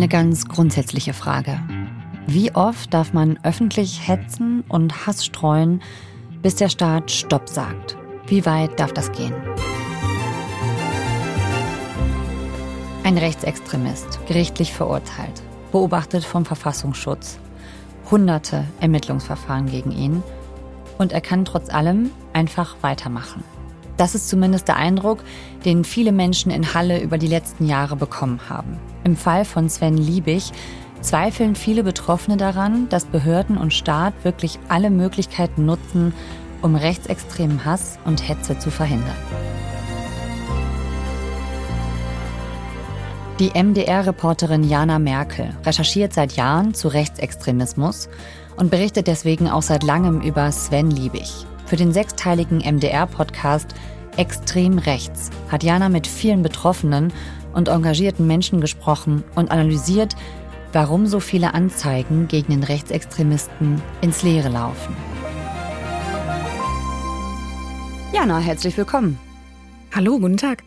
eine ganz grundsätzliche Frage. Wie oft darf man öffentlich hetzen und Hass streuen, bis der Staat Stopp sagt? Wie weit darf das gehen? Ein Rechtsextremist, gerichtlich verurteilt, beobachtet vom Verfassungsschutz, hunderte Ermittlungsverfahren gegen ihn und er kann trotz allem einfach weitermachen. Das ist zumindest der Eindruck, den viele Menschen in Halle über die letzten Jahre bekommen haben. Im Fall von Sven Liebig zweifeln viele Betroffene daran, dass Behörden und Staat wirklich alle Möglichkeiten nutzen, um rechtsextremen Hass und Hetze zu verhindern. Die MDR-Reporterin Jana Merkel recherchiert seit Jahren zu Rechtsextremismus und berichtet deswegen auch seit langem über Sven Liebig. Für den sechsteiligen MDR-Podcast Extrem Rechts hat Jana mit vielen Betroffenen und engagierten Menschen gesprochen und analysiert, warum so viele Anzeigen gegen den Rechtsextremisten ins Leere laufen. Jana, herzlich willkommen. Hallo, guten Tag.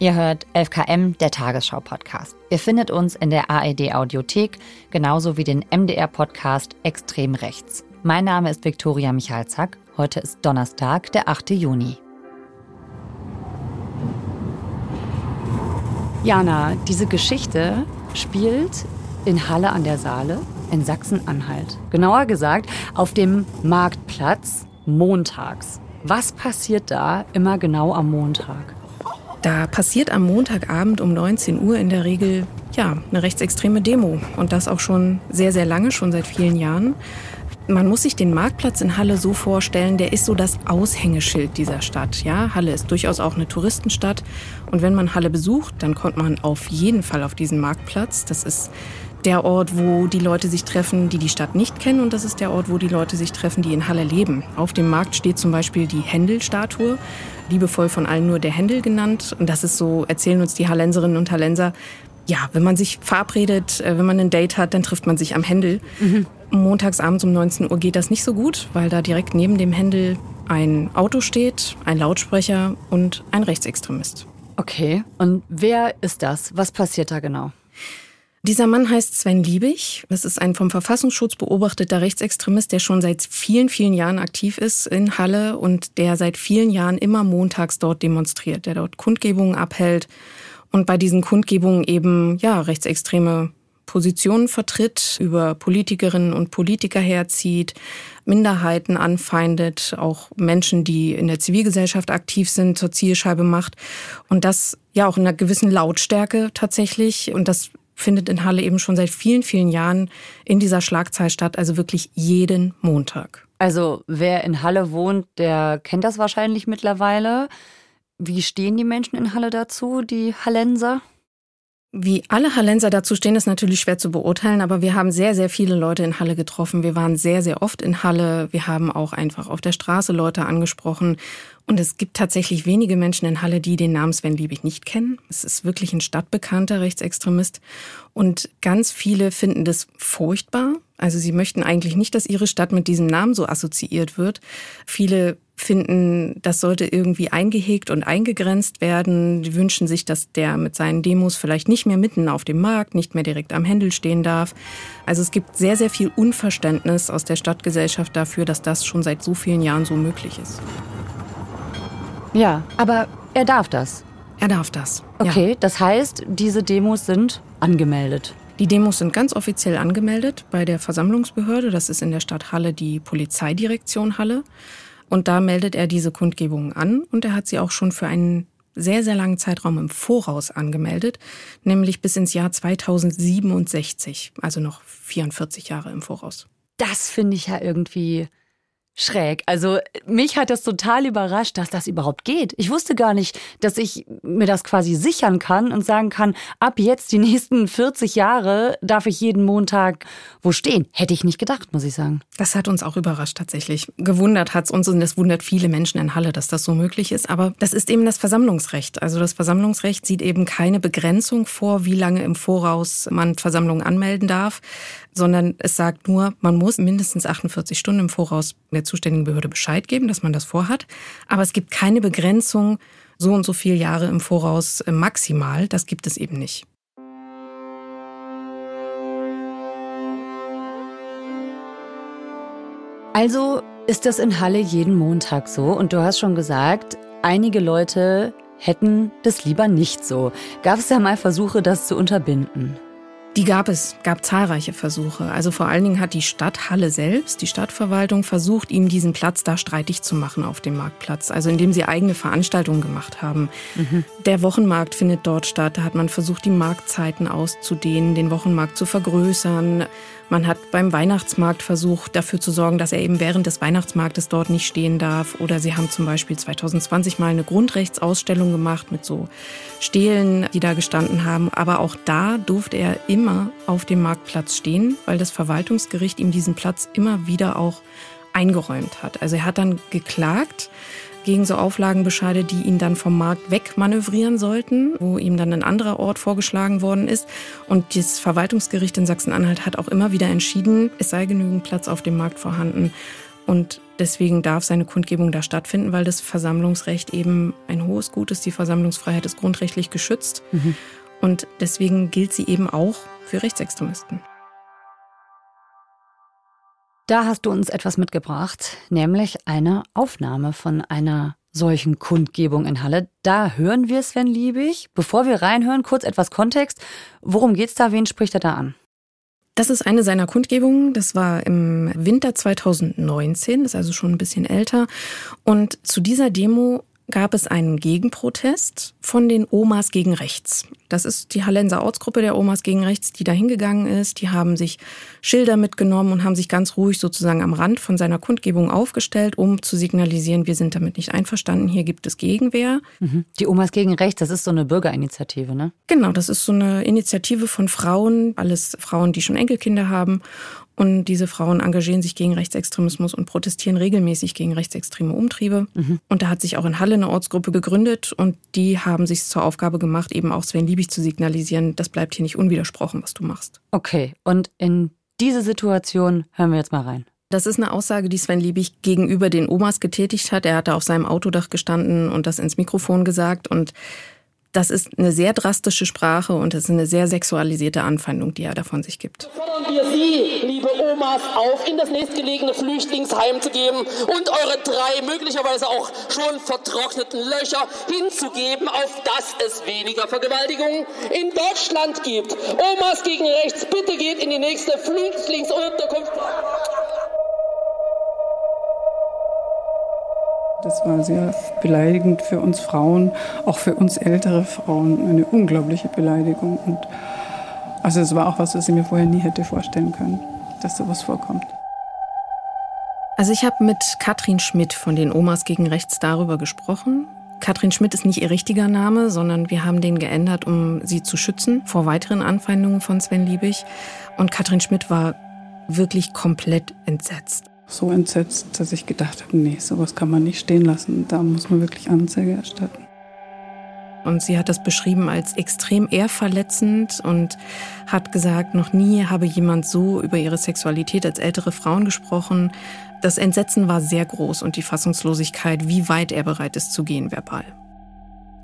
Ihr hört 11KM, der Tagesschau-Podcast. Ihr findet uns in der ARD-Audiothek, genauso wie den MDR-Podcast Extrem Rechts. Mein Name ist Viktoria Michalzack Heute ist Donnerstag, der 8. Juni. Jana, diese Geschichte spielt in Halle an der Saale in Sachsen-Anhalt. Genauer gesagt auf dem Marktplatz montags. Was passiert da immer genau am Montag? Da passiert am Montagabend um 19 Uhr in der Regel ja, eine rechtsextreme Demo und das auch schon sehr sehr lange, schon seit vielen Jahren. Man muss sich den Marktplatz in Halle so vorstellen, der ist so das Aushängeschild dieser Stadt. Ja, Halle ist durchaus auch eine Touristenstadt. Und wenn man Halle besucht, dann kommt man auf jeden Fall auf diesen Marktplatz. Das ist der Ort, wo die Leute sich treffen, die die Stadt nicht kennen. Und das ist der Ort, wo die Leute sich treffen, die in Halle leben. Auf dem Markt steht zum Beispiel die Händel-Statue, liebevoll von allen nur der Händel genannt. Und das ist so, erzählen uns die Hallenserinnen und Hallenser, ja, wenn man sich verabredet, äh, wenn man ein Date hat, dann trifft man sich am Händel. Mhm. Montags abends um 19 Uhr geht das nicht so gut, weil da direkt neben dem Händel ein Auto steht, ein Lautsprecher und ein Rechtsextremist. Okay, und wer ist das? Was passiert da genau? Dieser Mann heißt Sven Liebig. Das ist ein vom Verfassungsschutz beobachteter Rechtsextremist, der schon seit vielen, vielen Jahren aktiv ist in Halle und der seit vielen Jahren immer montags dort demonstriert, der dort Kundgebungen abhält und bei diesen Kundgebungen eben ja rechtsextreme Positionen vertritt, über Politikerinnen und Politiker herzieht, Minderheiten anfeindet, auch Menschen, die in der Zivilgesellschaft aktiv sind, zur Zielscheibe macht. Und das ja auch in einer gewissen Lautstärke tatsächlich. Und das findet in Halle eben schon seit vielen, vielen Jahren in dieser Schlagzahl statt, also wirklich jeden Montag. Also wer in Halle wohnt, der kennt das wahrscheinlich mittlerweile. Wie stehen die Menschen in Halle dazu, die Hallenser? Wie alle Hallenser dazu stehen, ist natürlich schwer zu beurteilen, aber wir haben sehr, sehr viele Leute in Halle getroffen. Wir waren sehr, sehr oft in Halle. Wir haben auch einfach auf der Straße Leute angesprochen. Und es gibt tatsächlich wenige Menschen in Halle, die den Namen Sven Liebig nicht kennen. Es ist wirklich ein stadtbekannter Rechtsextremist. Und ganz viele finden das furchtbar. Also sie möchten eigentlich nicht, dass ihre Stadt mit diesem Namen so assoziiert wird. Viele finden, das sollte irgendwie eingehegt und eingegrenzt werden. Die wünschen sich, dass der mit seinen Demos vielleicht nicht mehr mitten auf dem Markt, nicht mehr direkt am Händel stehen darf. Also es gibt sehr, sehr viel Unverständnis aus der Stadtgesellschaft dafür, dass das schon seit so vielen Jahren so möglich ist. Ja, aber er darf das. Er darf das. Okay, ja. das heißt, diese Demos sind angemeldet. Die Demos sind ganz offiziell angemeldet bei der Versammlungsbehörde. Das ist in der Stadt Halle die Polizeidirektion Halle. Und da meldet er diese Kundgebungen an und er hat sie auch schon für einen sehr, sehr langen Zeitraum im Voraus angemeldet, nämlich bis ins Jahr 2067, also noch 44 Jahre im Voraus. Das finde ich ja irgendwie schräg. Also mich hat das total überrascht, dass das überhaupt geht. Ich wusste gar nicht, dass ich mir das quasi sichern kann und sagen kann, ab jetzt die nächsten 40 Jahre darf ich jeden Montag wo stehen. Hätte ich nicht gedacht, muss ich sagen. Das hat uns auch überrascht tatsächlich. Gewundert hat es uns und es wundert viele Menschen in Halle, dass das so möglich ist. Aber das ist eben das Versammlungsrecht. Also das Versammlungsrecht sieht eben keine Begrenzung vor, wie lange im Voraus man Versammlungen anmelden darf sondern es sagt nur, man muss mindestens 48 Stunden im Voraus der zuständigen Behörde Bescheid geben, dass man das vorhat. Aber es gibt keine Begrenzung, so und so viele Jahre im Voraus äh, maximal. Das gibt es eben nicht. Also ist das in Halle jeden Montag so. Und du hast schon gesagt, einige Leute hätten das lieber nicht so. Gab es ja mal Versuche, das zu unterbinden? Die gab es, gab zahlreiche Versuche. Also vor allen Dingen hat die Stadt Halle selbst, die Stadtverwaltung, versucht, ihm diesen Platz da streitig zu machen auf dem Marktplatz. Also indem sie eigene Veranstaltungen gemacht haben. Mhm. Der Wochenmarkt findet dort statt. Da hat man versucht, die Marktzeiten auszudehnen, den Wochenmarkt zu vergrößern. Man hat beim Weihnachtsmarkt versucht, dafür zu sorgen, dass er eben während des Weihnachtsmarktes dort nicht stehen darf. Oder sie haben zum Beispiel 2020 mal eine Grundrechtsausstellung gemacht mit so Stelen, die da gestanden haben. Aber auch da durfte er immer auf dem Marktplatz stehen, weil das Verwaltungsgericht ihm diesen Platz immer wieder auch eingeräumt hat. Also er hat dann geklagt gegen so Auflagenbescheide, die ihn dann vom Markt wegmanövrieren sollten, wo ihm dann ein anderer Ort vorgeschlagen worden ist. Und das Verwaltungsgericht in Sachsen-Anhalt hat auch immer wieder entschieden, es sei genügend Platz auf dem Markt vorhanden. Und deswegen darf seine Kundgebung da stattfinden, weil das Versammlungsrecht eben ein hohes Gut ist. Die Versammlungsfreiheit ist grundrechtlich geschützt. Mhm. Und deswegen gilt sie eben auch für Rechtsextremisten. Da hast du uns etwas mitgebracht, nämlich eine Aufnahme von einer solchen Kundgebung in Halle. Da hören wir Sven Liebig. Bevor wir reinhören, kurz etwas Kontext. Worum geht's da? Wen spricht er da an? Das ist eine seiner Kundgebungen. Das war im Winter 2019, das ist also schon ein bisschen älter. Und zu dieser Demo gab es einen Gegenprotest von den Omas gegen Rechts. Das ist die Hallenser Ortsgruppe der Omas gegen Rechts, die da hingegangen ist. Die haben sich Schilder mitgenommen und haben sich ganz ruhig sozusagen am Rand von seiner Kundgebung aufgestellt, um zu signalisieren, wir sind damit nicht einverstanden, hier gibt es Gegenwehr. Mhm. Die Omas gegen Rechts, das ist so eine Bürgerinitiative, ne? Genau, das ist so eine Initiative von Frauen, alles Frauen, die schon Enkelkinder haben und diese Frauen engagieren sich gegen Rechtsextremismus und protestieren regelmäßig gegen rechtsextreme Umtriebe. Mhm. Und da hat sich auch in Halle eine Ortsgruppe gegründet und die haben sich zur Aufgabe gemacht, eben auch Sven Liebig zu signalisieren, das bleibt hier nicht unwidersprochen, was du machst. Okay, und in diese Situation hören wir jetzt mal rein. Das ist eine Aussage, die Sven Liebig gegenüber den Omas getätigt hat. Er hatte auf seinem Autodach gestanden und das ins Mikrofon gesagt und das ist eine sehr drastische Sprache und es ist eine sehr sexualisierte Anfeindung, die er davon sich gibt. Fordern wir Sie, liebe Omas, auf, in das nächstgelegene Flüchtlingsheim zu geben und eure drei möglicherweise auch schon vertrockneten Löcher hinzugeben, auf dass es weniger Vergewaltigungen in Deutschland gibt. Omas gegen rechts, bitte geht in die nächste Flüchtlingsunterkunft. Das war sehr beleidigend für uns Frauen, auch für uns ältere Frauen, eine unglaubliche Beleidigung. Und also es war auch was, was ich mir vorher nie hätte vorstellen können, dass sowas vorkommt. Also ich habe mit Katrin Schmidt von den Omas gegen Rechts darüber gesprochen. Katrin Schmidt ist nicht ihr richtiger Name, sondern wir haben den geändert, um sie zu schützen vor weiteren Anfeindungen von Sven Liebig. Und Katrin Schmidt war wirklich komplett entsetzt so entsetzt, dass ich gedacht habe, nee, sowas kann man nicht stehen lassen. Da muss man wirklich Anzeige erstatten. Und sie hat das beschrieben als extrem ehrverletzend und hat gesagt, noch nie habe jemand so über ihre Sexualität als ältere Frauen gesprochen. Das Entsetzen war sehr groß und die Fassungslosigkeit, wie weit er bereit ist zu gehen verbal.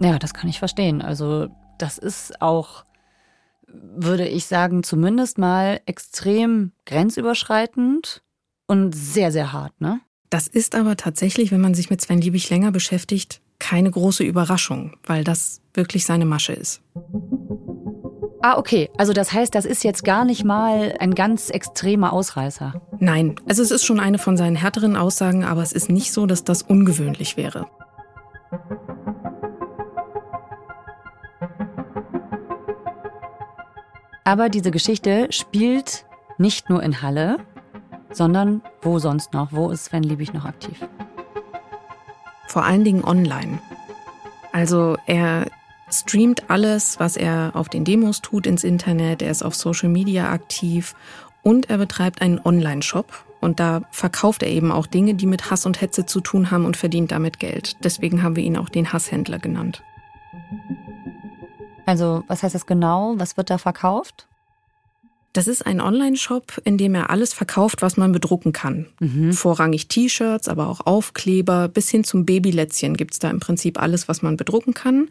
Ja, das kann ich verstehen. Also das ist auch, würde ich sagen, zumindest mal extrem grenzüberschreitend und sehr, sehr hart, ne? Das ist aber tatsächlich, wenn man sich mit Sven Liebig länger beschäftigt, keine große Überraschung, weil das wirklich seine Masche ist. Ah, okay. Also das heißt, das ist jetzt gar nicht mal ein ganz extremer Ausreißer. Nein, also es ist schon eine von seinen härteren Aussagen, aber es ist nicht so, dass das ungewöhnlich wäre. Aber diese Geschichte spielt nicht nur in Halle, sondern wo sonst noch? Wo ist Sven Liebig noch aktiv? Vor allen Dingen online. Also er streamt alles, was er auf den Demos tut, ins Internet. Er ist auf Social Media aktiv und er betreibt einen Online-Shop. Und da verkauft er eben auch Dinge, die mit Hass und Hetze zu tun haben und verdient damit Geld. Deswegen haben wir ihn auch den Hasshändler genannt. Also, was heißt das genau? Was wird da verkauft? Das ist ein Online-Shop, in dem er alles verkauft, was man bedrucken kann. Mhm. Vorrangig T-Shirts, aber auch Aufkleber, bis hin zum Babylätzchen gibt's da im Prinzip alles, was man bedrucken kann.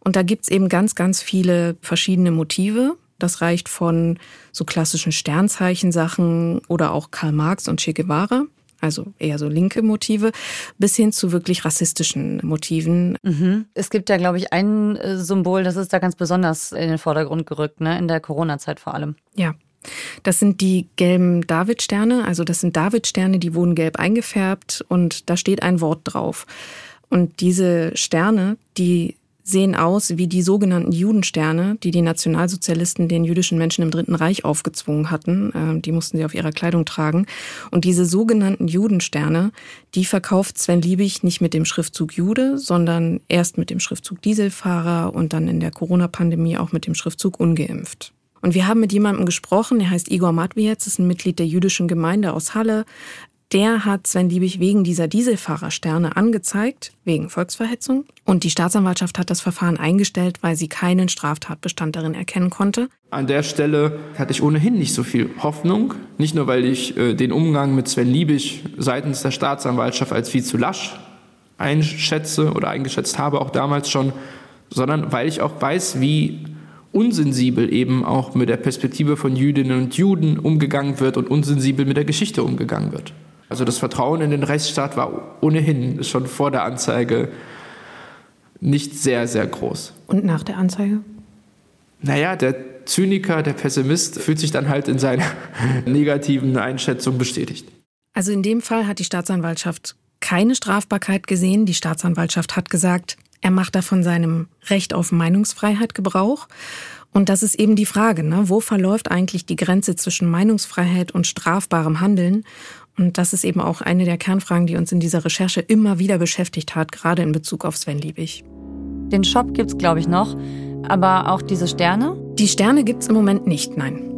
Und da gibt's eben ganz, ganz viele verschiedene Motive. Das reicht von so klassischen Sternzeichensachen oder auch Karl Marx und Che Guevara. Also eher so linke Motive, bis hin zu wirklich rassistischen Motiven. Mhm. Es gibt ja, glaube ich, ein äh, Symbol, das ist da ganz besonders in den Vordergrund gerückt, ne? in der Corona-Zeit vor allem. Ja. Das sind die gelben Davidsterne, also das sind Davidsterne, die wurden gelb eingefärbt und da steht ein Wort drauf. Und diese Sterne, die sehen aus wie die sogenannten Judensterne, die die Nationalsozialisten den jüdischen Menschen im Dritten Reich aufgezwungen hatten. Ähm, die mussten sie auf ihrer Kleidung tragen. Und diese sogenannten Judensterne, die verkauft Sven Liebig nicht mit dem Schriftzug Jude, sondern erst mit dem Schriftzug Dieselfahrer und dann in der Corona-Pandemie auch mit dem Schriftzug ungeimpft. Und wir haben mit jemandem gesprochen, der heißt Igor Matwietz, ist ein Mitglied der jüdischen Gemeinde aus Halle, der hat Sven Liebig wegen dieser Dieselfahrersterne angezeigt, wegen Volksverhetzung. Und die Staatsanwaltschaft hat das Verfahren eingestellt, weil sie keinen Straftatbestand darin erkennen konnte. An der Stelle hatte ich ohnehin nicht so viel Hoffnung. Nicht nur, weil ich äh, den Umgang mit Sven Liebig seitens der Staatsanwaltschaft als viel zu lasch einschätze oder eingeschätzt habe, auch damals schon, sondern weil ich auch weiß, wie unsensibel eben auch mit der Perspektive von Jüdinnen und Juden umgegangen wird und unsensibel mit der Geschichte umgegangen wird. Also das Vertrauen in den Rechtsstaat war ohnehin schon vor der Anzeige nicht sehr, sehr groß. Und nach der Anzeige? Naja, der Zyniker, der Pessimist fühlt sich dann halt in seiner negativen Einschätzung bestätigt. Also in dem Fall hat die Staatsanwaltschaft keine Strafbarkeit gesehen. Die Staatsanwaltschaft hat gesagt, er macht da von seinem Recht auf Meinungsfreiheit Gebrauch. Und das ist eben die Frage, ne? wo verläuft eigentlich die Grenze zwischen Meinungsfreiheit und strafbarem Handeln? Und das ist eben auch eine der Kernfragen, die uns in dieser Recherche immer wieder beschäftigt hat, gerade in Bezug auf Sven Liebig. Den Shop gibt's glaube ich noch, aber auch diese Sterne? Die Sterne gibt's im Moment nicht, nein.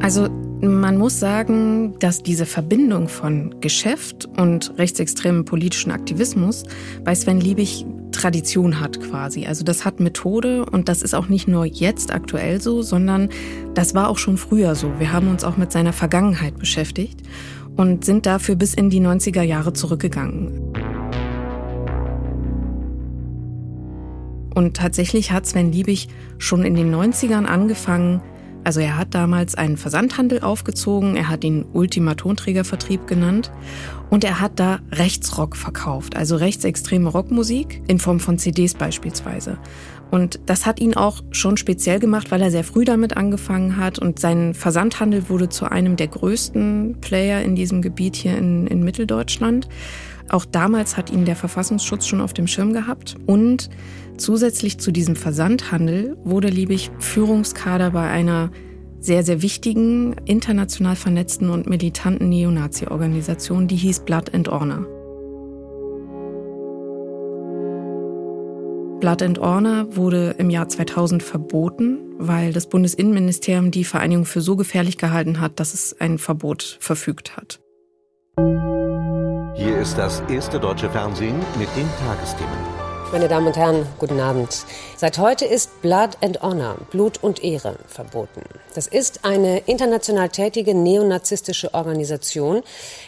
Also man muss sagen, dass diese Verbindung von Geschäft und rechtsextremem politischen Aktivismus bei Sven Liebig Tradition hat quasi. Also das hat Methode und das ist auch nicht nur jetzt aktuell so, sondern das war auch schon früher so. Wir haben uns auch mit seiner Vergangenheit beschäftigt und sind dafür bis in die 90er Jahre zurückgegangen. Und tatsächlich hat Sven Liebig schon in den 90ern angefangen, also er hat damals einen Versandhandel aufgezogen, er hat ihn Ultima Tonträgervertrieb genannt und er hat da Rechtsrock verkauft, also rechtsextreme Rockmusik in Form von CDs beispielsweise. Und das hat ihn auch schon speziell gemacht, weil er sehr früh damit angefangen hat und sein Versandhandel wurde zu einem der größten Player in diesem Gebiet hier in, in Mitteldeutschland. Auch damals hat ihn der Verfassungsschutz schon auf dem Schirm gehabt und zusätzlich zu diesem Versandhandel wurde Liebig Führungskader bei einer sehr, sehr wichtigen, international vernetzten und militanten Neonazi-Organisation, die hieß Blood and Honor. Blood and Honor wurde im Jahr 2000 verboten, weil das Bundesinnenministerium die Vereinigung für so gefährlich gehalten hat, dass es ein Verbot verfügt hat. Hier ist das erste deutsche Fernsehen mit den Tagesthemen. Meine Damen und Herren, guten Abend. Seit heute ist Blood and Honor, Blut und Ehre, verboten. Das ist eine international tätige neonazistische Organisation,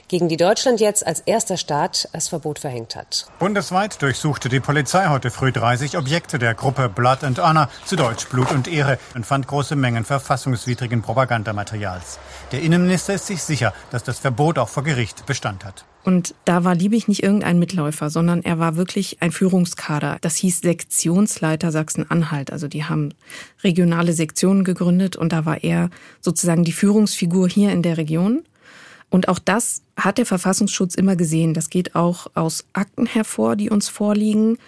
gegen die Deutschland jetzt als erster Staat das Verbot verhängt hat. Bundesweit durchsuchte die Polizei heute früh 30 Objekte der Gruppe Blood and Honor, zu Deutsch Blut und Ehre, und fand große Mengen verfassungswidrigen Propagandamaterials. Der Innenminister ist sich sicher, dass das Verbot auch vor Gericht Bestand hat. Und da war Liebig nicht irgendein Mitläufer, sondern er war wirklich ein Führungskader. Das hieß Sektionsleiter Sachsen-Anhalt. Also die haben regionale Sektionen gegründet und da war er sozusagen die Führungsfigur hier in der Region. Und auch das hat der Verfassungsschutz immer gesehen. Das geht auch aus Akten hervor, die uns vorliegen.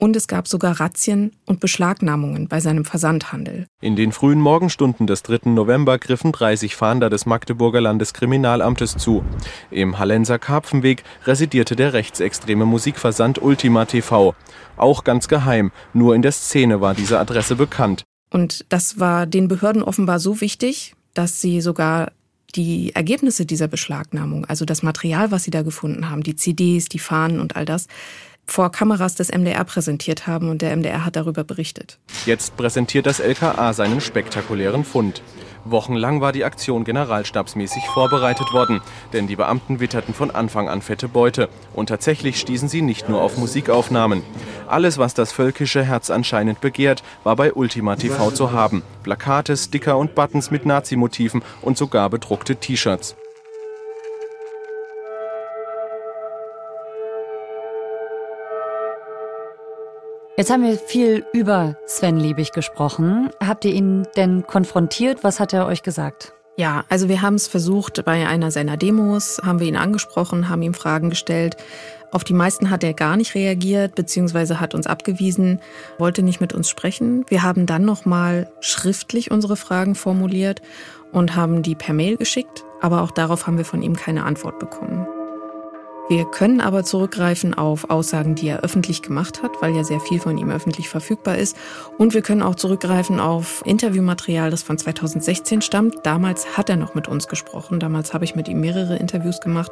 Und es gab sogar Razzien und Beschlagnahmungen bei seinem Versandhandel. In den frühen Morgenstunden des 3. November griffen 30 Fahnder des Magdeburger Landeskriminalamtes zu. Im Hallenser Karpfenweg residierte der rechtsextreme Musikversand Ultima TV. Auch ganz geheim, nur in der Szene war diese Adresse bekannt. Und das war den Behörden offenbar so wichtig, dass sie sogar die Ergebnisse dieser Beschlagnahmung, also das Material, was sie da gefunden haben, die CDs, die Fahnen und all das, vor Kameras des MDR präsentiert haben und der MDR hat darüber berichtet. Jetzt präsentiert das LKA seinen spektakulären Fund. Wochenlang war die Aktion generalstabsmäßig vorbereitet worden, denn die Beamten witterten von Anfang an fette Beute. Und tatsächlich stießen sie nicht nur auf Musikaufnahmen. Alles, was das völkische Herz anscheinend begehrt, war bei Ultima TV zu haben. Plakate, Sticker und Buttons mit Nazi-Motiven und sogar bedruckte T-Shirts. Jetzt haben wir viel über Sven Liebig gesprochen. Habt ihr ihn denn konfrontiert? Was hat er euch gesagt? Ja, also wir haben es versucht bei einer seiner Demos, haben wir ihn angesprochen, haben ihm Fragen gestellt. Auf die meisten hat er gar nicht reagiert, beziehungsweise hat uns abgewiesen, wollte nicht mit uns sprechen. Wir haben dann nochmal schriftlich unsere Fragen formuliert und haben die per Mail geschickt, aber auch darauf haben wir von ihm keine Antwort bekommen. Wir können aber zurückgreifen auf Aussagen, die er öffentlich gemacht hat, weil ja sehr viel von ihm öffentlich verfügbar ist. Und wir können auch zurückgreifen auf Interviewmaterial, das von 2016 stammt. Damals hat er noch mit uns gesprochen. Damals habe ich mit ihm mehrere Interviews gemacht,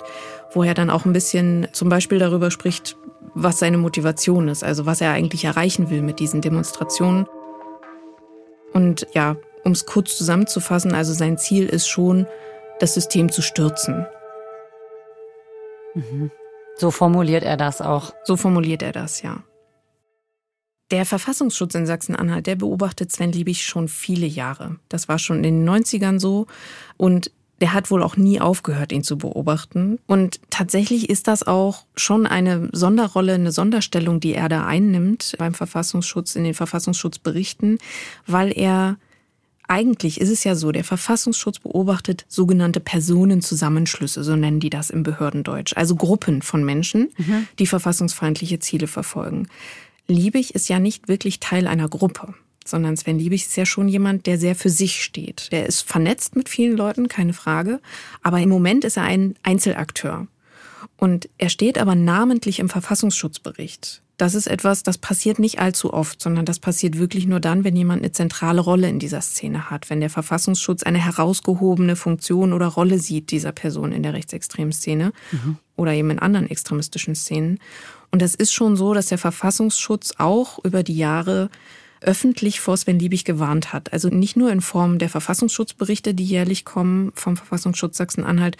wo er dann auch ein bisschen zum Beispiel darüber spricht, was seine Motivation ist, also was er eigentlich erreichen will mit diesen Demonstrationen. Und ja, um es kurz zusammenzufassen, also sein Ziel ist schon, das System zu stürzen. So formuliert er das auch. So formuliert er das, ja. Der Verfassungsschutz in Sachsen-Anhalt, der beobachtet Sven Liebig schon viele Jahre. Das war schon in den 90ern so. Und der hat wohl auch nie aufgehört, ihn zu beobachten. Und tatsächlich ist das auch schon eine Sonderrolle, eine Sonderstellung, die er da einnimmt beim Verfassungsschutz, in den Verfassungsschutzberichten, weil er eigentlich ist es ja so, der Verfassungsschutz beobachtet sogenannte Personenzusammenschlüsse, so nennen die das im Behördendeutsch, also Gruppen von Menschen, mhm. die verfassungsfeindliche Ziele verfolgen. Liebig ist ja nicht wirklich Teil einer Gruppe, sondern Sven Liebig ist ja schon jemand, der sehr für sich steht. Der ist vernetzt mit vielen Leuten, keine Frage, aber im Moment ist er ein Einzelakteur. Und er steht aber namentlich im Verfassungsschutzbericht. Das ist etwas, das passiert nicht allzu oft, sondern das passiert wirklich nur dann, wenn jemand eine zentrale Rolle in dieser Szene hat, wenn der Verfassungsschutz eine herausgehobene Funktion oder Rolle sieht dieser Person in der rechtsextremen Szene mhm. oder eben in anderen extremistischen Szenen. Und das ist schon so, dass der Verfassungsschutz auch über die Jahre öffentlich vor Sven Liebig gewarnt hat. Also nicht nur in Form der Verfassungsschutzberichte, die jährlich kommen vom Verfassungsschutz Sachsen-Anhalt,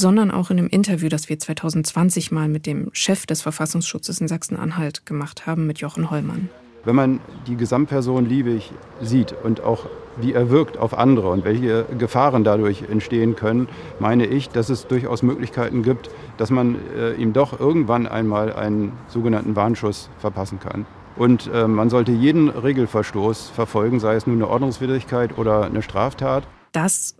sondern auch in einem Interview, das wir 2020 mal mit dem Chef des Verfassungsschutzes in Sachsen-Anhalt gemacht haben, mit Jochen Hollmann. Wenn man die Gesamtperson Liebig sieht und auch wie er wirkt auf andere und welche Gefahren dadurch entstehen können, meine ich, dass es durchaus Möglichkeiten gibt, dass man äh, ihm doch irgendwann einmal einen sogenannten Warnschuss verpassen kann. Und äh, man sollte jeden Regelverstoß verfolgen, sei es nun eine Ordnungswidrigkeit oder eine Straftat. Das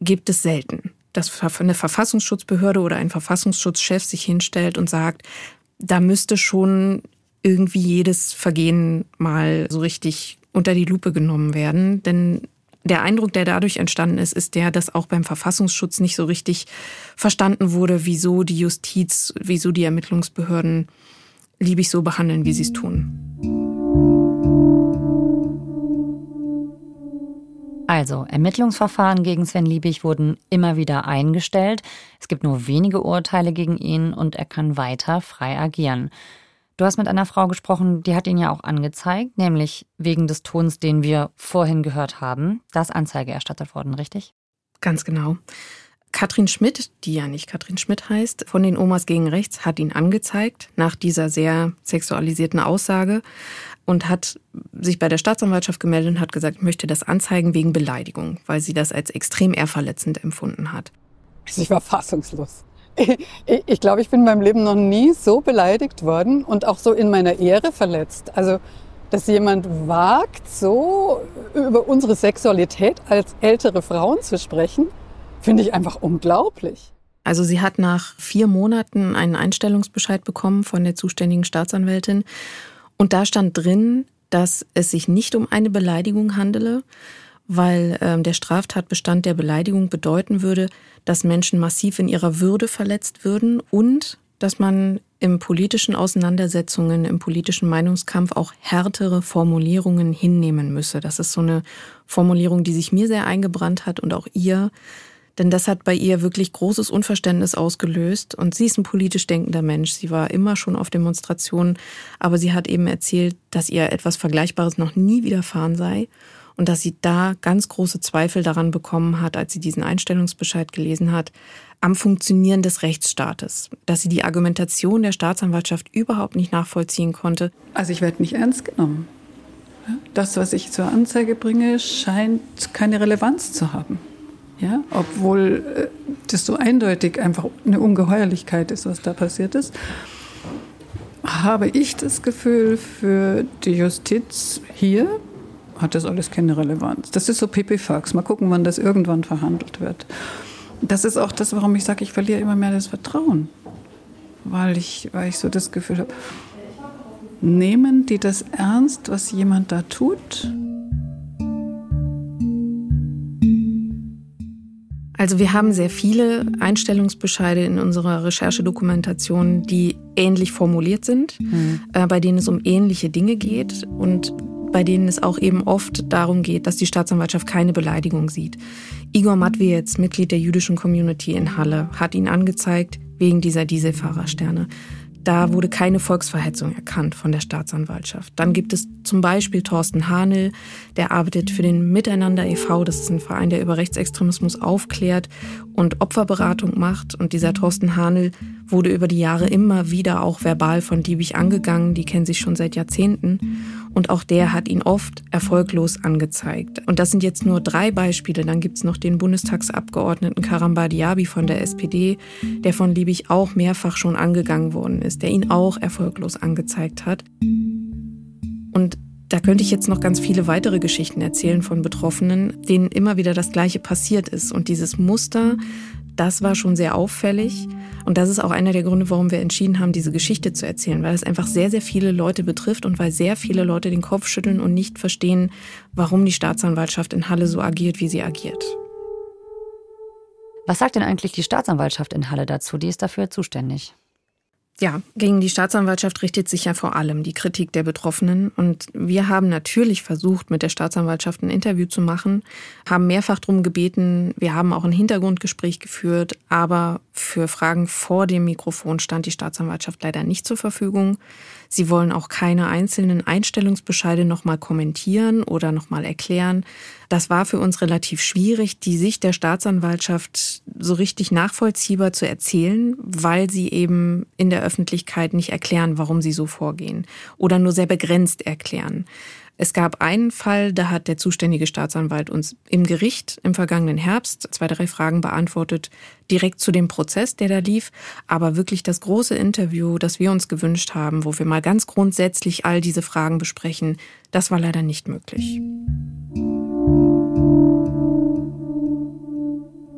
gibt es selten dass eine Verfassungsschutzbehörde oder ein Verfassungsschutzchef sich hinstellt und sagt, da müsste schon irgendwie jedes Vergehen mal so richtig unter die Lupe genommen werden. Denn der Eindruck, der dadurch entstanden ist, ist der, dass auch beim Verfassungsschutz nicht so richtig verstanden wurde, wieso die Justiz, wieso die Ermittlungsbehörden liebig so behandeln, wie sie es tun. Also, Ermittlungsverfahren gegen Sven Liebig wurden immer wieder eingestellt. Es gibt nur wenige Urteile gegen ihn und er kann weiter frei agieren. Du hast mit einer Frau gesprochen, die hat ihn ja auch angezeigt, nämlich wegen des Tons, den wir vorhin gehört haben. Da ist Anzeige erstattet worden, richtig? Ganz genau. Katrin Schmidt, die ja nicht Katrin Schmidt heißt, von den Omas gegen Rechts, hat ihn angezeigt nach dieser sehr sexualisierten Aussage und hat sich bei der Staatsanwaltschaft gemeldet und hat gesagt, ich möchte das anzeigen wegen Beleidigung, weil sie das als extrem ehrverletzend empfunden hat. Ich war fassungslos. Ich glaube, ich bin in meinem Leben noch nie so beleidigt worden und auch so in meiner Ehre verletzt. Also, dass jemand wagt, so über unsere Sexualität als ältere Frauen zu sprechen, finde ich einfach unglaublich. Also sie hat nach vier Monaten einen Einstellungsbescheid bekommen von der zuständigen Staatsanwältin und da stand drin, dass es sich nicht um eine Beleidigung handele, weil ähm, der Straftatbestand der Beleidigung bedeuten würde, dass Menschen massiv in ihrer Würde verletzt würden und dass man im politischen Auseinandersetzungen, im politischen Meinungskampf auch härtere Formulierungen hinnehmen müsse. Das ist so eine Formulierung, die sich mir sehr eingebrannt hat und auch ihr, denn das hat bei ihr wirklich großes Unverständnis ausgelöst. Und sie ist ein politisch denkender Mensch. Sie war immer schon auf Demonstrationen, aber sie hat eben erzählt, dass ihr etwas Vergleichbares noch nie widerfahren sei und dass sie da ganz große Zweifel daran bekommen hat, als sie diesen Einstellungsbescheid gelesen hat, am Funktionieren des Rechtsstaates, dass sie die Argumentation der Staatsanwaltschaft überhaupt nicht nachvollziehen konnte. Also ich werde nicht ernst genommen. Das, was ich zur Anzeige bringe, scheint keine Relevanz zu haben. Ja, obwohl äh, das so eindeutig einfach eine Ungeheuerlichkeit ist, was da passiert ist. habe ich das Gefühl, für die Justiz hier hat das alles keine Relevanz. Das ist so Pipifax. Mal gucken, wann das irgendwann verhandelt wird. Das ist auch das, warum ich sage, ich verliere immer mehr das Vertrauen. Weil ich, weil ich so das Gefühl habe, nehmen die das ernst, was jemand da tut? Also wir haben sehr viele Einstellungsbescheide in unserer Recherchedokumentation, die ähnlich formuliert sind, mhm. äh, bei denen es um ähnliche Dinge geht und bei denen es auch eben oft darum geht, dass die Staatsanwaltschaft keine Beleidigung sieht. Igor Matwiez, Mitglied der jüdischen Community in Halle, hat ihn angezeigt wegen dieser Dieselfahrersterne. Da wurde keine Volksverhetzung erkannt von der Staatsanwaltschaft. Dann gibt es zum Beispiel Thorsten Hanel, der arbeitet für den Miteinander e.V., das ist ein Verein, der über Rechtsextremismus aufklärt und Opferberatung macht. Und dieser Thorsten Hanel wurde über die Jahre immer wieder auch verbal von Liebig angegangen, die kennen sich schon seit Jahrzehnten. Und auch der hat ihn oft erfolglos angezeigt. Und das sind jetzt nur drei Beispiele. Dann gibt's noch den Bundestagsabgeordneten Karamba Diaby von der SPD, der von Liebig auch mehrfach schon angegangen worden ist, der ihn auch erfolglos angezeigt hat. Und da könnte ich jetzt noch ganz viele weitere Geschichten erzählen von Betroffenen, denen immer wieder das Gleiche passiert ist. Und dieses Muster, das war schon sehr auffällig. Und das ist auch einer der Gründe, warum wir entschieden haben, diese Geschichte zu erzählen, weil es einfach sehr, sehr viele Leute betrifft und weil sehr viele Leute den Kopf schütteln und nicht verstehen, warum die Staatsanwaltschaft in Halle so agiert, wie sie agiert. Was sagt denn eigentlich die Staatsanwaltschaft in Halle dazu? Die ist dafür zuständig. Ja, gegen die Staatsanwaltschaft richtet sich ja vor allem die Kritik der Betroffenen. Und wir haben natürlich versucht, mit der Staatsanwaltschaft ein Interview zu machen, haben mehrfach darum gebeten. Wir haben auch ein Hintergrundgespräch geführt, aber für Fragen vor dem Mikrofon stand die Staatsanwaltschaft leider nicht zur Verfügung. Sie wollen auch keine einzelnen Einstellungsbescheide nochmal kommentieren oder nochmal erklären. Das war für uns relativ schwierig, die Sicht der Staatsanwaltschaft so richtig nachvollziehbar zu erzählen, weil sie eben in der Öffentlichkeit nicht erklären, warum sie so vorgehen oder nur sehr begrenzt erklären. Es gab einen Fall, da hat der zuständige Staatsanwalt uns im Gericht im vergangenen Herbst zwei, drei Fragen beantwortet, direkt zu dem Prozess, der da lief. Aber wirklich das große Interview, das wir uns gewünscht haben, wo wir mal ganz grundsätzlich all diese Fragen besprechen, das war leider nicht möglich.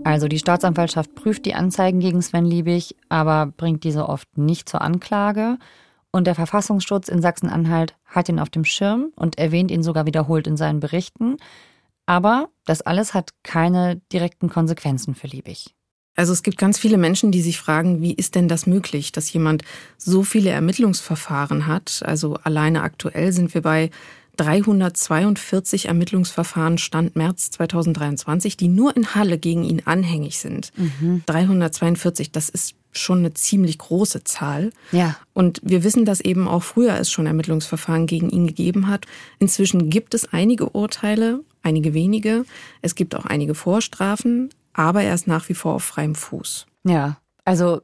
Also die Staatsanwaltschaft prüft die Anzeigen gegen Sven Liebig, aber bringt diese oft nicht zur Anklage. Und der Verfassungsschutz in Sachsen-Anhalt hat ihn auf dem Schirm und erwähnt ihn sogar wiederholt in seinen Berichten. Aber das alles hat keine direkten Konsequenzen für Liebig. Also es gibt ganz viele Menschen, die sich fragen, wie ist denn das möglich, dass jemand so viele Ermittlungsverfahren hat? Also alleine aktuell sind wir bei 342 Ermittlungsverfahren Stand März 2023, die nur in Halle gegen ihn anhängig sind. Mhm. 342, das ist schon eine ziemlich große Zahl. Ja. Und wir wissen, dass eben auch früher es schon Ermittlungsverfahren gegen ihn gegeben hat. Inzwischen gibt es einige Urteile, einige wenige. Es gibt auch einige Vorstrafen, aber er ist nach wie vor auf freiem Fuß. Ja. Also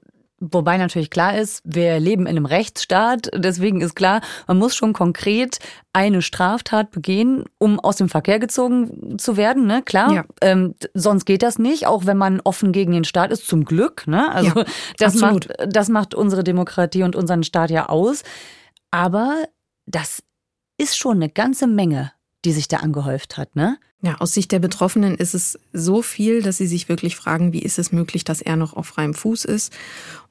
Wobei natürlich klar ist, wir leben in einem Rechtsstaat, deswegen ist klar, man muss schon konkret eine Straftat begehen, um aus dem Verkehr gezogen zu werden, ne? Klar. Ja. Ähm, sonst geht das nicht, auch wenn man offen gegen den Staat ist, zum Glück. Ne? Also ja, das, macht, das macht unsere Demokratie und unseren Staat ja aus. Aber das ist schon eine ganze Menge, die sich da angehäuft hat, ne? Ja, aus Sicht der Betroffenen ist es so viel, dass sie sich wirklich fragen, wie ist es möglich, dass er noch auf freiem Fuß ist?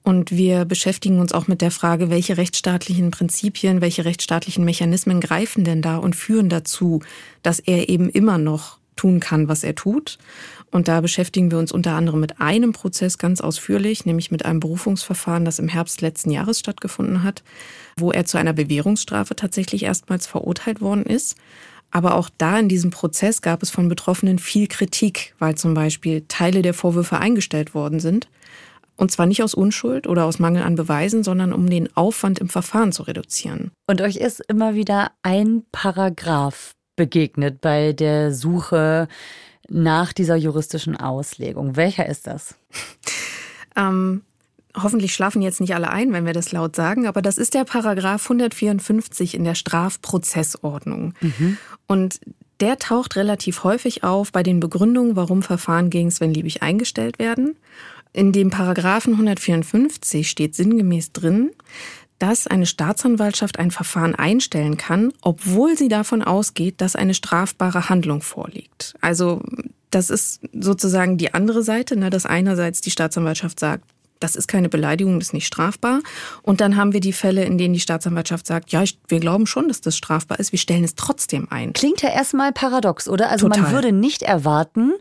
Und wir beschäftigen uns auch mit der Frage, welche rechtsstaatlichen Prinzipien, welche rechtsstaatlichen Mechanismen greifen denn da und führen dazu, dass er eben immer noch tun kann, was er tut. Und da beschäftigen wir uns unter anderem mit einem Prozess ganz ausführlich, nämlich mit einem Berufungsverfahren, das im Herbst letzten Jahres stattgefunden hat, wo er zu einer Bewährungsstrafe tatsächlich erstmals verurteilt worden ist. Aber auch da in diesem Prozess gab es von Betroffenen viel Kritik, weil zum Beispiel Teile der Vorwürfe eingestellt worden sind. Und zwar nicht aus Unschuld oder aus Mangel an Beweisen, sondern um den Aufwand im Verfahren zu reduzieren. Und euch ist immer wieder ein Paragraph begegnet bei der Suche nach dieser juristischen Auslegung. Welcher ist das? ähm, Hoffentlich schlafen jetzt nicht alle ein, wenn wir das laut sagen, aber das ist der Paragraph 154 in der Strafprozessordnung. Mhm. Und der taucht relativ häufig auf bei den Begründungen, warum Verfahren gegen Sven Liebig eingestellt werden. In dem Paragraphen 154 steht sinngemäß drin, dass eine Staatsanwaltschaft ein Verfahren einstellen kann, obwohl sie davon ausgeht, dass eine strafbare Handlung vorliegt. Also das ist sozusagen die andere Seite, ne, dass einerseits die Staatsanwaltschaft sagt, das ist keine Beleidigung, das ist nicht strafbar. Und dann haben wir die Fälle, in denen die Staatsanwaltschaft sagt, ja, wir glauben schon, dass das strafbar ist, wir stellen es trotzdem ein. Klingt ja erstmal paradox, oder? Also Total. man würde nicht erwarten,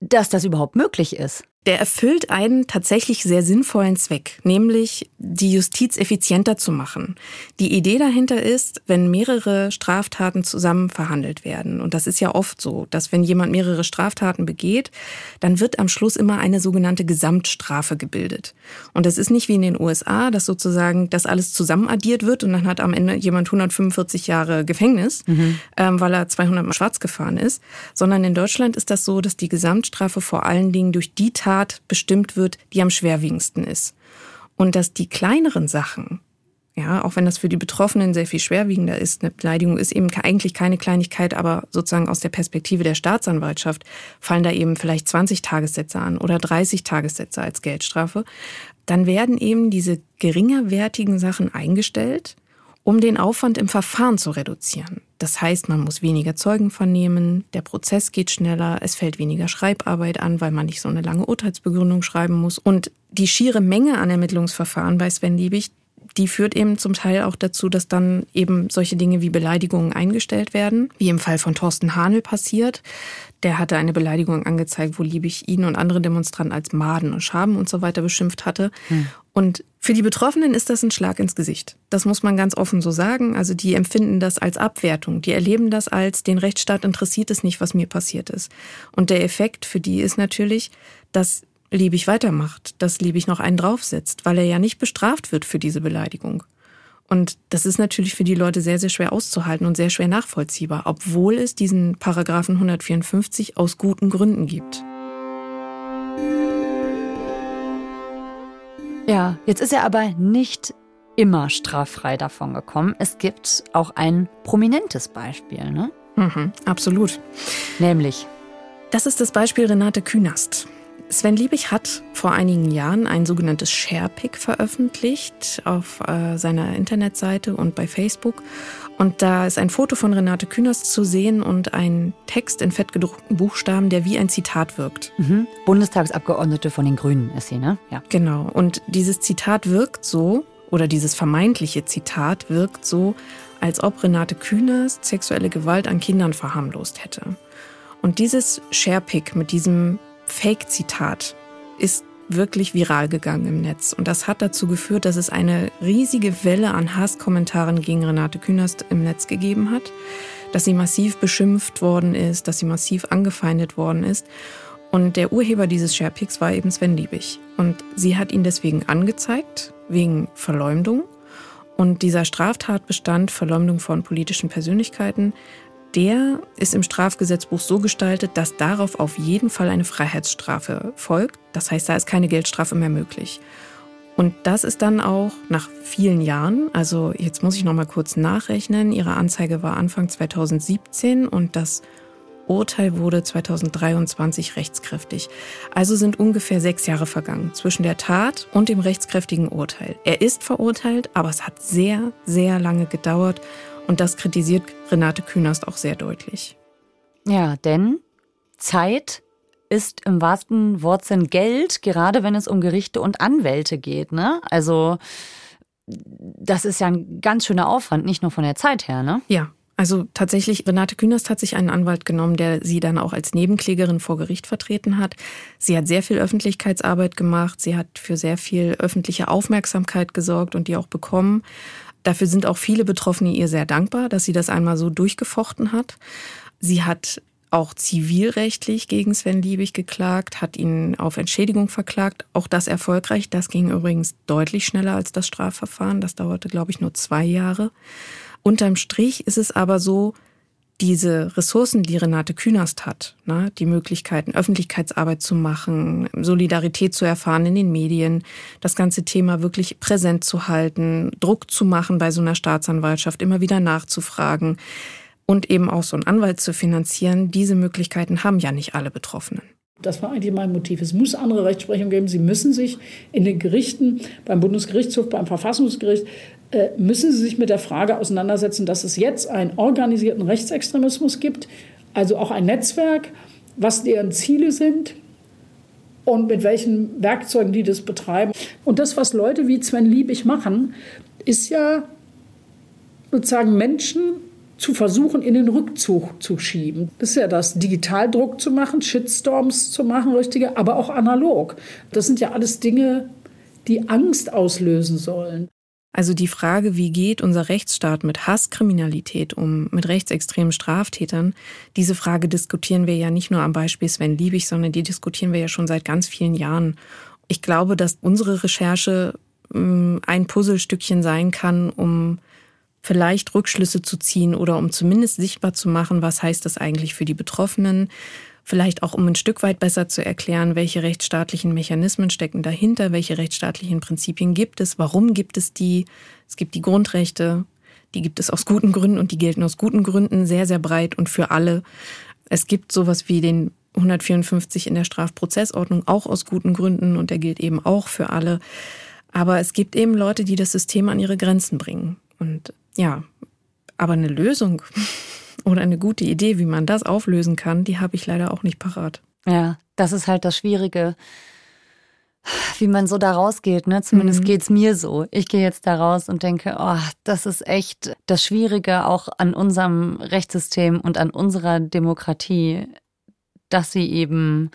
dass das überhaupt möglich ist der erfüllt einen tatsächlich sehr sinnvollen Zweck, nämlich die Justiz effizienter zu machen. Die Idee dahinter ist, wenn mehrere Straftaten zusammen verhandelt werden, und das ist ja oft so, dass wenn jemand mehrere Straftaten begeht, dann wird am Schluss immer eine sogenannte Gesamtstrafe gebildet. Und das ist nicht wie in den USA, dass sozusagen das alles zusammenaddiert wird und dann hat am Ende jemand 145 Jahre Gefängnis, mhm. ähm, weil er 200 Mal schwarz gefahren ist, sondern in Deutschland ist das so, dass die Gesamtstrafe vor allen Dingen durch die Tat Tat bestimmt wird, die am schwerwiegendsten ist. Und dass die kleineren Sachen, ja, auch wenn das für die Betroffenen sehr viel schwerwiegender ist, eine Beleidigung ist eben eigentlich keine Kleinigkeit, aber sozusagen aus der Perspektive der Staatsanwaltschaft fallen da eben vielleicht 20 Tagessätze an oder 30 Tagessätze als Geldstrafe, dann werden eben diese geringerwertigen Sachen eingestellt um den Aufwand im Verfahren zu reduzieren. Das heißt, man muss weniger Zeugen vernehmen, der Prozess geht schneller, es fällt weniger Schreibarbeit an, weil man nicht so eine lange Urteilsbegründung schreiben muss. Und die schiere Menge an Ermittlungsverfahren bei Sven Liebig, die führt eben zum Teil auch dazu, dass dann eben solche Dinge wie Beleidigungen eingestellt werden, wie im Fall von Thorsten Hanel passiert. Der hatte eine Beleidigung angezeigt, wo Liebig ihn und andere Demonstranten als Maden und Schaben und so weiter beschimpft hatte. Hm. Und für die Betroffenen ist das ein Schlag ins Gesicht. Das muss man ganz offen so sagen. Also die empfinden das als Abwertung. Die erleben das als, den Rechtsstaat interessiert es nicht, was mir passiert ist. Und der Effekt für die ist natürlich, dass Liebig weitermacht, dass Liebig noch einen draufsetzt, weil er ja nicht bestraft wird für diese Beleidigung. Und das ist natürlich für die Leute sehr, sehr schwer auszuhalten und sehr schwer nachvollziehbar, obwohl es diesen Paragraphen 154 aus guten Gründen gibt. Ja, jetzt ist er aber nicht immer straffrei davon gekommen. Es gibt auch ein prominentes Beispiel, ne? Mhm, absolut. Nämlich? Das ist das Beispiel Renate Künast. Sven Liebig hat vor einigen Jahren ein sogenanntes Sharepick veröffentlicht auf äh, seiner Internetseite und bei Facebook. Und da ist ein Foto von Renate Künast zu sehen und ein Text in fettgedruckten Buchstaben, der wie ein Zitat wirkt. Mhm. Bundestagsabgeordnete von den Grünen ist sie, ne? Ja. Genau. Und dieses Zitat wirkt so, oder dieses vermeintliche Zitat wirkt so, als ob Renate Künast sexuelle Gewalt an Kindern verharmlost hätte. Und dieses Sharepick mit diesem Fake-Zitat ist wirklich viral gegangen im Netz. Und das hat dazu geführt, dass es eine riesige Welle an Hasskommentaren gegen Renate Künast im Netz gegeben hat, dass sie massiv beschimpft worden ist, dass sie massiv angefeindet worden ist. Und der Urheber dieses Sharepics war eben Sven Liebig. Und sie hat ihn deswegen angezeigt, wegen Verleumdung. Und dieser Straftatbestand Verleumdung von politischen Persönlichkeiten der ist im Strafgesetzbuch so gestaltet, dass darauf auf jeden Fall eine Freiheitsstrafe folgt. Das heißt, da ist keine Geldstrafe mehr möglich. Und das ist dann auch nach vielen Jahren, also jetzt muss ich noch mal kurz nachrechnen, ihre Anzeige war Anfang 2017 und das Urteil wurde 2023 rechtskräftig. Also sind ungefähr sechs Jahre vergangen zwischen der Tat und dem rechtskräftigen Urteil. Er ist verurteilt, aber es hat sehr, sehr lange gedauert und das kritisiert Renate Künast auch sehr deutlich. Ja, denn Zeit ist im wahrsten Wortsinn Geld, gerade wenn es um Gerichte und Anwälte geht. Ne? Also das ist ja ein ganz schöner Aufwand, nicht nur von der Zeit her, ne? Ja. Also tatsächlich, Renate Künast hat sich einen Anwalt genommen, der sie dann auch als Nebenklägerin vor Gericht vertreten hat. Sie hat sehr viel Öffentlichkeitsarbeit gemacht, sie hat für sehr viel öffentliche Aufmerksamkeit gesorgt und die auch bekommen. Dafür sind auch viele Betroffene ihr sehr dankbar, dass sie das einmal so durchgefochten hat. Sie hat auch zivilrechtlich gegen Sven Liebig geklagt, hat ihn auf Entschädigung verklagt. Auch das erfolgreich. Das ging übrigens deutlich schneller als das Strafverfahren. Das dauerte, glaube ich, nur zwei Jahre. Unterm Strich ist es aber so, diese Ressourcen, die Renate Künast hat, ne, die Möglichkeiten, Öffentlichkeitsarbeit zu machen, Solidarität zu erfahren in den Medien, das ganze Thema wirklich präsent zu halten, Druck zu machen bei so einer Staatsanwaltschaft, immer wieder nachzufragen und eben auch so einen Anwalt zu finanzieren, diese Möglichkeiten haben ja nicht alle Betroffenen. Das war eigentlich mein Motiv. Es muss andere Rechtsprechung geben. Sie müssen sich in den Gerichten, beim Bundesgerichtshof, beim Verfassungsgericht äh, müssen Sie sich mit der Frage auseinandersetzen, dass es jetzt einen organisierten Rechtsextremismus gibt, also auch ein Netzwerk, was deren Ziele sind und mit welchen Werkzeugen die das betreiben. Und das, was Leute wie Sven Liebig machen, ist ja sozusagen Menschen zu versuchen, in den Rückzug zu schieben. Das ist ja das, Digitaldruck zu machen, Shitstorms zu machen, richtige, aber auch analog. Das sind ja alles Dinge, die Angst auslösen sollen. Also die Frage, wie geht unser Rechtsstaat mit Hasskriminalität um, mit rechtsextremen Straftätern, diese Frage diskutieren wir ja nicht nur am Beispiel Sven Liebig, sondern die diskutieren wir ja schon seit ganz vielen Jahren. Ich glaube, dass unsere Recherche ähm, ein Puzzlestückchen sein kann, um vielleicht Rückschlüsse zu ziehen oder um zumindest sichtbar zu machen, was heißt das eigentlich für die Betroffenen, vielleicht auch um ein Stück weit besser zu erklären, welche rechtsstaatlichen Mechanismen stecken dahinter, welche rechtsstaatlichen Prinzipien gibt es, warum gibt es die. Es gibt die Grundrechte, die gibt es aus guten Gründen und die gelten aus guten Gründen sehr, sehr breit und für alle. Es gibt sowas wie den 154 in der Strafprozessordnung auch aus guten Gründen und der gilt eben auch für alle. Aber es gibt eben Leute, die das System an ihre Grenzen bringen. Und ja, aber eine Lösung oder eine gute Idee, wie man das auflösen kann, die habe ich leider auch nicht parat. Ja, das ist halt das Schwierige, wie man so da rausgeht. Ne? Zumindest mhm. es mir so. Ich gehe jetzt da raus und denke, oh, das ist echt das Schwierige auch an unserem Rechtssystem und an unserer Demokratie, dass sie eben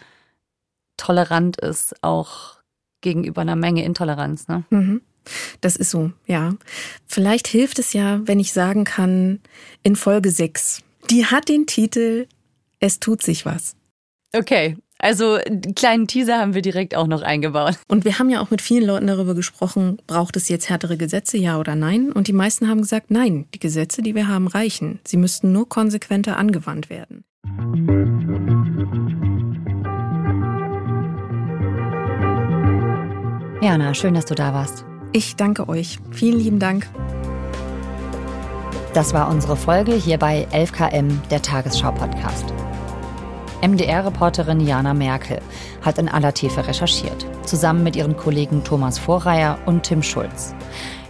tolerant ist, auch gegenüber einer Menge Intoleranz. Ne? Mhm. Das ist so, ja. Vielleicht hilft es ja, wenn ich sagen kann, in Folge 6, die hat den Titel Es tut sich was. Okay, also einen kleinen Teaser haben wir direkt auch noch eingebaut. Und wir haben ja auch mit vielen Leuten darüber gesprochen, braucht es jetzt härtere Gesetze, ja oder nein? Und die meisten haben gesagt, nein, die Gesetze, die wir haben, reichen. Sie müssten nur konsequenter angewandt werden. Jana, schön, dass du da warst. Ich danke euch. Vielen lieben Dank. Das war unsere Folge hier bei 11KM, der Tagesschau-Podcast. MDR-Reporterin Jana Merkel hat in aller Tiefe recherchiert, zusammen mit ihren Kollegen Thomas Vorreier und Tim Schulz.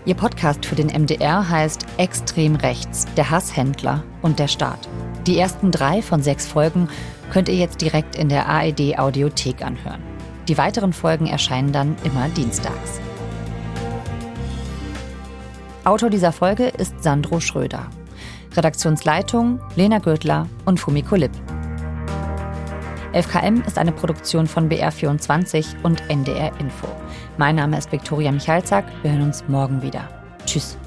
Ihr Podcast für den MDR heißt Extrem Rechts, der Hasshändler und der Staat. Die ersten drei von sechs Folgen könnt ihr jetzt direkt in der ARD Audiothek anhören. Die weiteren Folgen erscheinen dann immer dienstags. Autor dieser Folge ist Sandro Schröder. Redaktionsleitung Lena Gürtler und Fumiko Lipp. 11KM ist eine Produktion von BR24 und NDR Info. Mein Name ist Viktoria Michalzack. Wir hören uns morgen wieder. Tschüss.